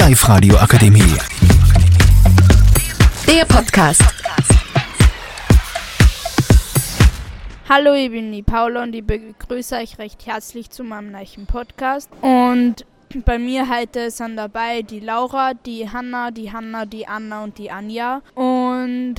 Live-Radio Akademie. Der Podcast. Hallo, ich bin die Paula und ich begrüße euch recht herzlich zu meinem neuen Podcast. Und bei mir heute sind dabei die Laura, die Hanna, die Hanna, die Anna und die Anja. Und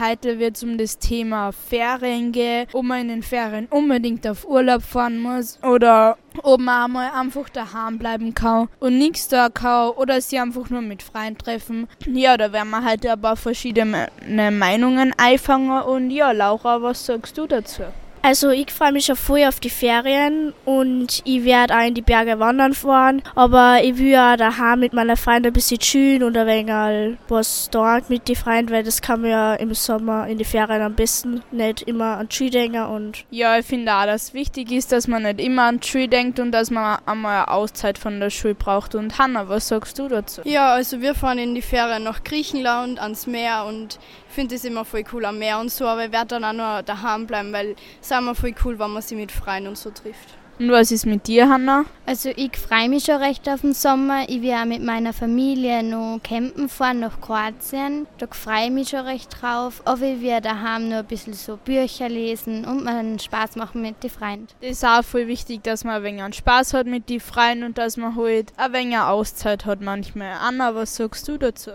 heute wird es um das Thema Ferien gehen, ob man in den Ferien unbedingt auf Urlaub fahren muss oder ob man einmal einfach daheim bleiben kann und nichts da kann oder sie einfach nur mit Freunden treffen. Ja, da werden wir heute aber verschiedene Meinungen einfangen. Und ja, Laura, was sagst du dazu? Also ich freue mich schon voll auf die Ferien und ich werde auch in die Berge wandern fahren. Aber ich will ja daheim mit meiner Freundin ein bisschen chillen und ein wenig was dort mit den Freunden, weil das kann man ja im Sommer in die Ferien am besten nicht immer an Ski denken. Und ja, ich finde auch, dass wichtig ist, dass man nicht immer an Ski denkt und dass man einmal eine Auszeit von der Schule braucht. Und Hanna, was sagst du dazu? Ja, also wir fahren in die Ferien nach Griechenland, ans Meer und ich finde es immer voll cool am Meer und so, aber ich werde dann auch nur daheim bleiben, weil es ist immer voll cool, wenn man sich mit Freunden und so trifft. Und was ist mit dir, Hanna? Also ich freue mich schon recht auf den Sommer. Ich will auch mit meiner Familie noch campen fahren nach Kroatien. Da freue ich mich schon recht drauf. Aber ich werde daheim nur ein bisschen so Bücher lesen und mir einen Spaß machen mit den Freunden. Das ist auch voll wichtig, dass man ein wenig einen Spaß hat mit den Freunden und dass man halt ein wenig Auszeit hat manchmal. Anna, was sagst du dazu?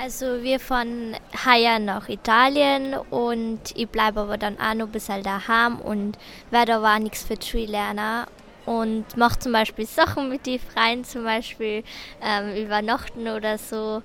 Also wir fahren heuer nach Italien und ich bleibe aber dann auch noch ein bisschen daheim und werde aber auch nichts für die lernen und mache zum Beispiel Sachen mit den Freien, zum Beispiel ähm, übernachten oder so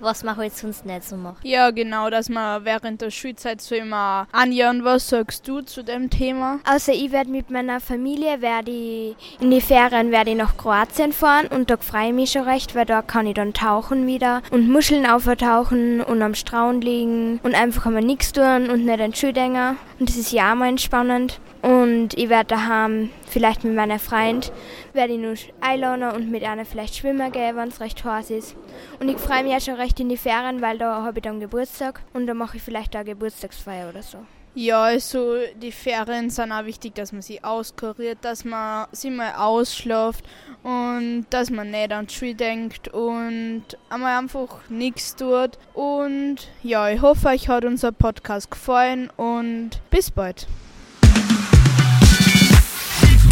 was man halt sonst nicht so macht. Ja, genau, dass man während der Schulzeit so immer anjahren. Was sagst du zu dem Thema? Also ich werde mit meiner Familie werde ich in die Ferien werde ich nach Kroatien fahren und da freue ich mich schon recht, weil da kann ich dann tauchen wieder und Muscheln auftauchen und am Strand liegen und einfach einmal nichts tun und nicht ein Schuldinger. Und das ist ja auch mal entspannend. Und ich werde daheim vielleicht mit meiner Freund werde ich nur einladen und mit einer vielleicht schwimmen gehen, wenn es recht heiß ist. Und ich freue mich ja schon recht in die Ferien, weil da habe ich dann Geburtstag und da mache ich vielleicht auch Geburtstagsfeier oder so. Ja, also die Ferien sind auch wichtig, dass man sie auskuriert, dass man sie mal ausschläft und dass man nicht an die denkt und einmal einfach nichts tut. Und ja, ich hoffe, euch hat unser Podcast gefallen und bis bald.